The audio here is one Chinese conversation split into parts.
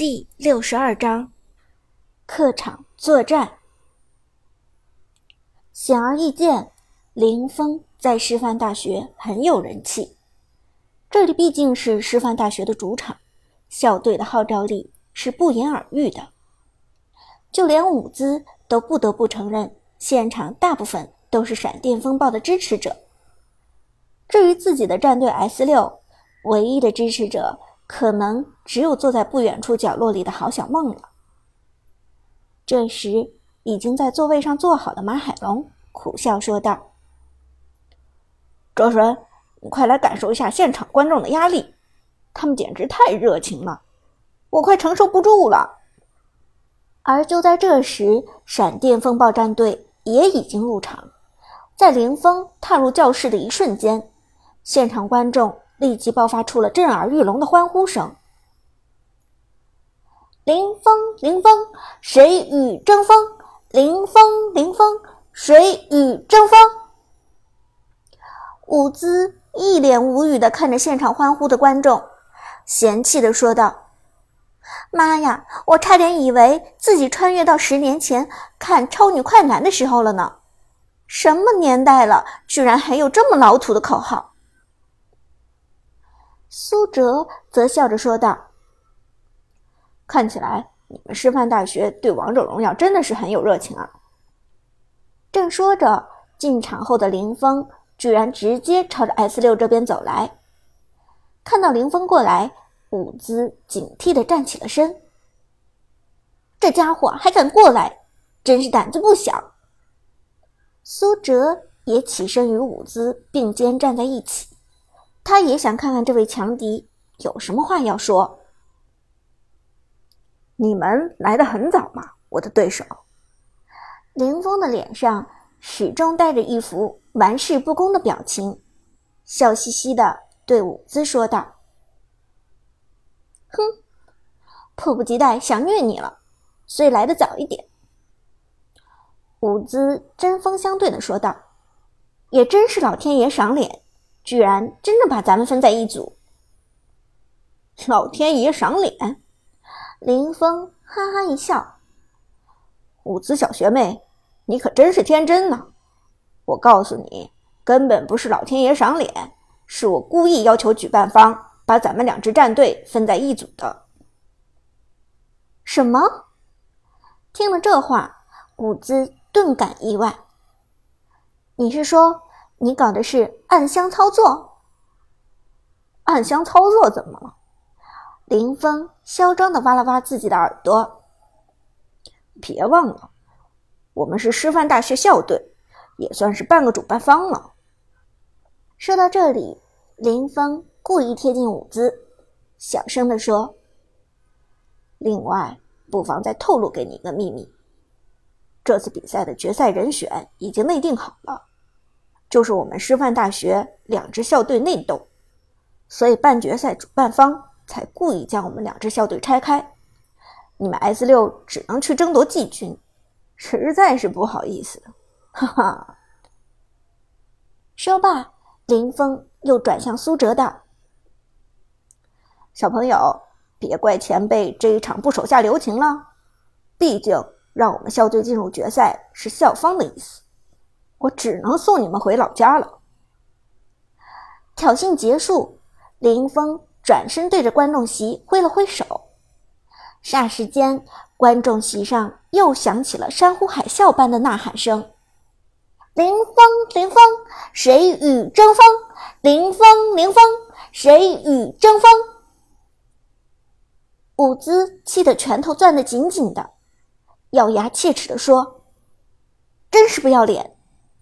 第六十二章，客场作战。显而易见，林峰在师范大学很有人气。这里毕竟是师范大学的主场，校队的号召力是不言而喻的。就连伍兹都不得不承认，现场大部分都是闪电风暴的支持者。至于自己的战队 S 六，唯一的支持者。可能只有坐在不远处角落里的郝小梦了。这时，已经在座位上坐好的马海龙苦笑说道：“周神，你快来感受一下现场观众的压力，他们简直太热情了，我快承受不住了。”而就在这时，闪电风暴战队也已经入场，在林峰踏入教室的一瞬间，现场观众。立即爆发出了震耳欲聋的欢呼声。林峰，林峰，谁与争锋？林峰，林峰，谁与争锋？伍兹一脸无语的看着现场欢呼的观众，嫌弃的说道：“妈呀，我差点以为自己穿越到十年前看《超女快男》的时候了呢！什么年代了，居然还有这么老土的口号！”苏哲则笑着说道：“看起来你们师范大学对王者荣耀真的是很有热情啊！”正说着，进场后的林峰居然直接朝着 S 六这边走来。看到林峰过来，伍兹警惕地站起了身。这家伙还敢过来，真是胆子不小。苏哲也起身与伍兹并肩站在一起。他也想看看这位强敌有什么话要说。你们来的很早嘛，我的对手。林峰的脸上始终带着一副玩世不恭的表情，笑嘻嘻的对伍兹说道：“哼，迫不及待想虐你了，所以来的早一点。”伍兹针锋相对的说道：“也真是老天爷赏脸。”居然真的把咱们分在一组！老天爷赏脸！林峰哈哈一笑：“伍兹小学妹，你可真是天真呢！我告诉你，根本不是老天爷赏脸，是我故意要求举办方把咱们两支战队分在一组的。”什么？听了这话，伍兹顿感意外。你是说？你搞的是暗箱操作？暗箱操作怎么了？林峰嚣张的挖了挖自己的耳朵。别忘了，我们是师范大学校队，也算是半个主办方了。说到这里，林峰故意贴近伍兹，小声的说：“另外，不妨再透露给你一个秘密，这次比赛的决赛人选已经内定好了。”就是我们师范大学两支校队内斗，所以半决赛主办方才故意将我们两支校队拆开，你们 S 六只能去争夺季军，实在是不好意思，哈哈。说罢，林峰又转向苏哲道：“小朋友，别怪前辈这一场不手下留情了，毕竟让我们校队进入决赛是校方的意思。”我只能送你们回老家了。挑衅结束，林峰转身对着观众席挥了挥手，霎时间，观众席上又响起了山呼海啸般的呐喊声：“林峰，林峰，谁与争锋？林峰，林峰，谁与争锋？”伍兹气得拳头攥得紧紧的，咬牙切齿地说：“真是不要脸！”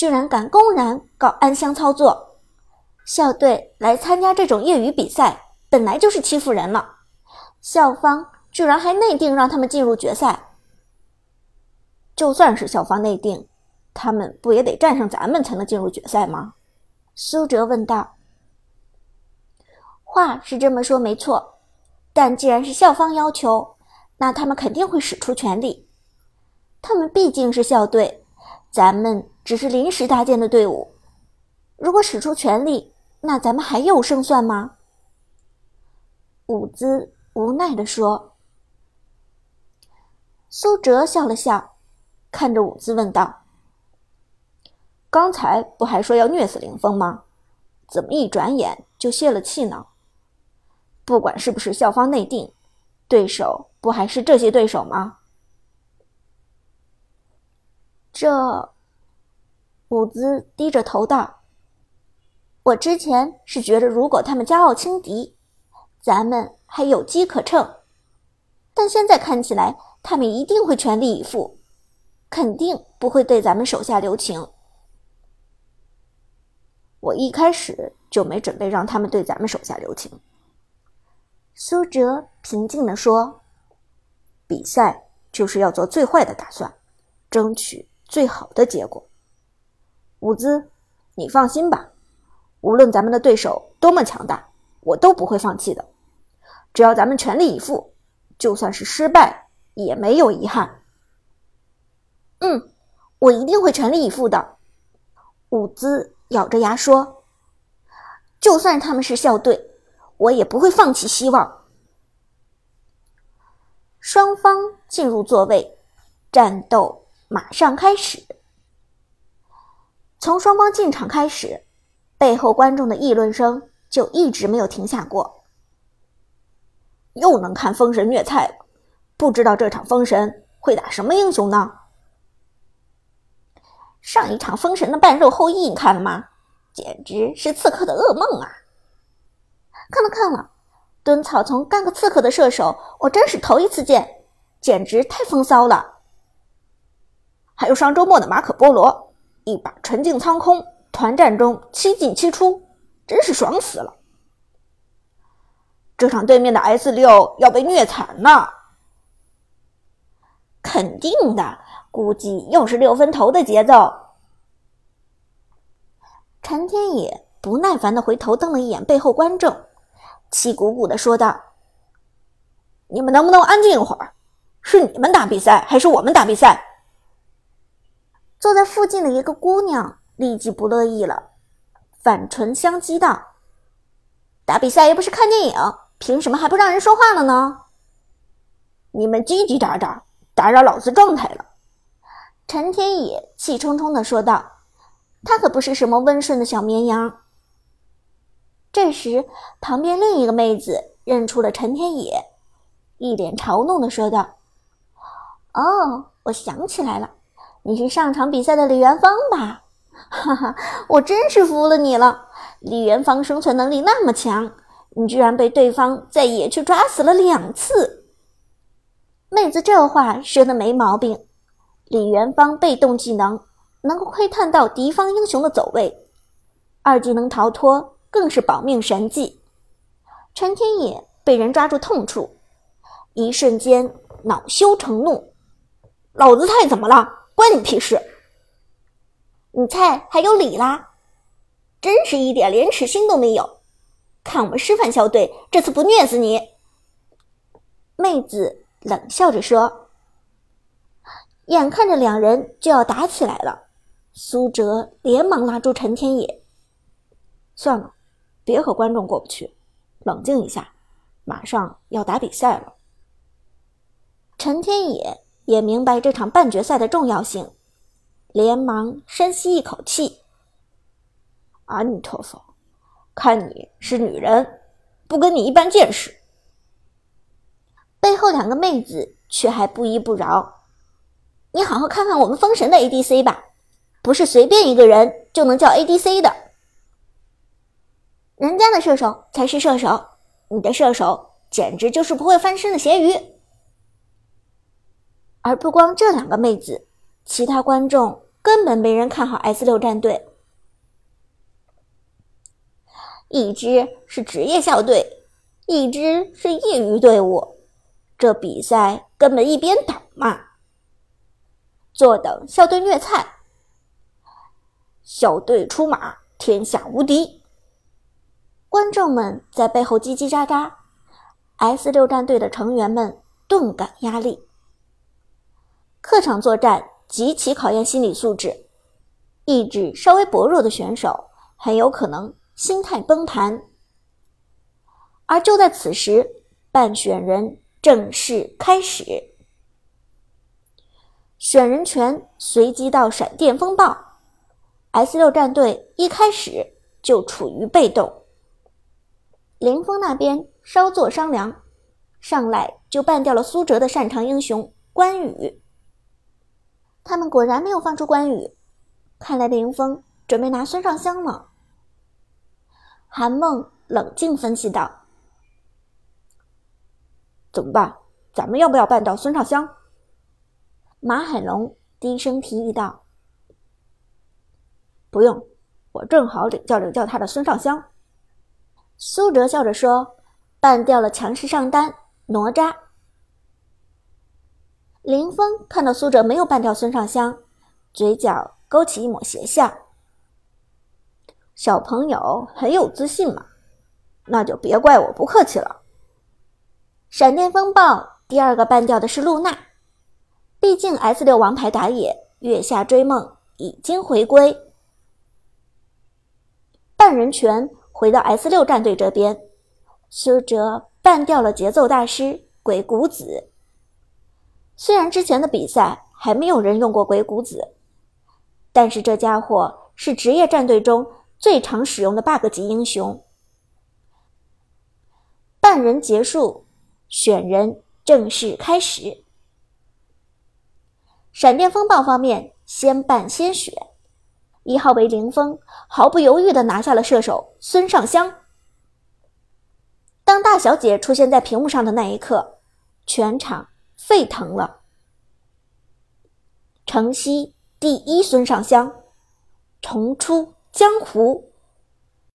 居然敢公然搞暗箱操作！校队来参加这种业余比赛，本来就是欺负人了。校方居然还内定让他们进入决赛。就算是校方内定，他们不也得战胜咱们才能进入决赛吗？苏哲问道。话是这么说没错，但既然是校方要求，那他们肯定会使出全力。他们毕竟是校队，咱们。只是临时搭建的队伍，如果使出全力，那咱们还有胜算吗？伍兹无奈地说：“苏哲笑了笑，看着伍兹问道：“刚才不还说要虐死林峰吗？怎么一转眼就泄了气呢？不管是不是校方内定，对手不还是这些对手吗？”这，伍兹低着头道：“我之前是觉得，如果他们骄傲轻敌，咱们还有机可乘。但现在看起来……”他们一定会全力以赴，肯定不会对咱们手下留情。我一开始就没准备让他们对咱们手下留情。”苏哲平静地说，“比赛就是要做最坏的打算，争取最好的结果。伍兹，你放心吧，无论咱们的对手多么强大，我都不会放弃的。只要咱们全力以赴，就算是失败。”也没有遗憾。嗯，我一定会全力以赴的。伍兹咬着牙说：“就算他们是校队，我也不会放弃希望。”双方进入座位，战斗马上开始。从双方进场开始，背后观众的议论声就一直没有停下过。又能看封神虐菜了。不知道这场封神会打什么英雄呢？上一场封神的半肉后羿你看了吗？简直是刺客的噩梦啊！看了看了，蹲草丛干个刺客的射手，我真是头一次见，简直太风骚了。还有上周末的马可波罗，一把纯净苍空，团战中七进七出，真是爽死了。这场对面的 S 六要被虐惨了。肯定的，估计又是六分头的节奏。陈天野不耐烦的回头瞪了一眼背后观众，气鼓鼓的说道：“你们能不能安静一会儿？是你们打比赛，还是我们打比赛？”坐在附近的一个姑娘立即不乐意了，反唇相讥道：“打比赛又不是看电影，凭什么还不让人说话了呢？你们叽叽喳喳！”打扰老子状态了，陈天野气冲冲的说道：“他可不是什么温顺的小绵羊。”这时，旁边另一个妹子认出了陈天野，一脸嘲弄的说道：“哦，我想起来了，你是上场比赛的李元芳吧？哈哈，我真是服了你了！李元芳生存能力那么强，你居然被对方在野区抓死了两次。”妹子这话说的没毛病，李元芳被动技能能够窥探到敌方英雄的走位，二技能逃脱更是保命神技。陈天野被人抓住痛处，一瞬间恼羞成怒：“老子菜怎么了？关你屁事！你菜还有理啦？真是一点廉耻心都没有！看我们师范校队这次不虐死你！”妹子。冷笑着说：“眼看着两人就要打起来了，苏哲连忙拉住陈天野：‘算了，别和观众过不去，冷静一下，马上要打比赛了。’陈天野也明白这场半决赛的重要性，连忙深吸一口气：‘阿弥陀佛，看你是女人，不跟你一般见识。’”背后两个妹子却还不依不饶，你好好看看我们封神的 ADC 吧，不是随便一个人就能叫 ADC 的，人家的射手才是射手，你的射手简直就是不会翻身的咸鱼。而不光这两个妹子，其他观众根本没人看好 S 六战队，一支是职业校队，一支是业余队伍。这比赛根本一边倒嘛！坐等校队虐菜，校队出马，天下无敌。观众们在背后叽叽喳喳，S 六战队的成员们顿感压力。客场作战极其考验心理素质，意志稍微薄弱的选手很有可能心态崩盘。而就在此时，半选人。正式开始。选人权随机到闪电风暴，S 六战队一开始就处于被动。林峰那边稍作商量，上来就办掉了苏哲的擅长英雄关羽。他们果然没有放出关羽，看来林峰准备拿孙尚香了。韩梦冷静分析道：“怎么办？咱们要不要办掉孙尚香？”马海龙低声提议道：“不用，我正好领教领教他的孙尚香。”苏哲笑着说：“办掉了强势上单哪吒。”林峰看到苏哲没有办掉孙尚香，嘴角勾起一抹邪笑。小朋友很有自信嘛，那就别怪我不客气了。闪电风暴第二个办掉的是露娜，毕竟 S 六王牌打野月下追梦已经回归，半人权。回到 S 六战队这边，苏哲办掉了节奏大师鬼谷子。虽然之前的比赛还没有人用过鬼谷子，但是这家伙是职业战队中最常使用的 bug 级英雄。半人结束，选人正式开始。闪电风暴方面先办先选。一号为林峰，毫不犹豫地拿下了射手孙尚香。当大小姐出现在屏幕上的那一刻，全场沸腾了。城西第一孙尚香，重出江湖。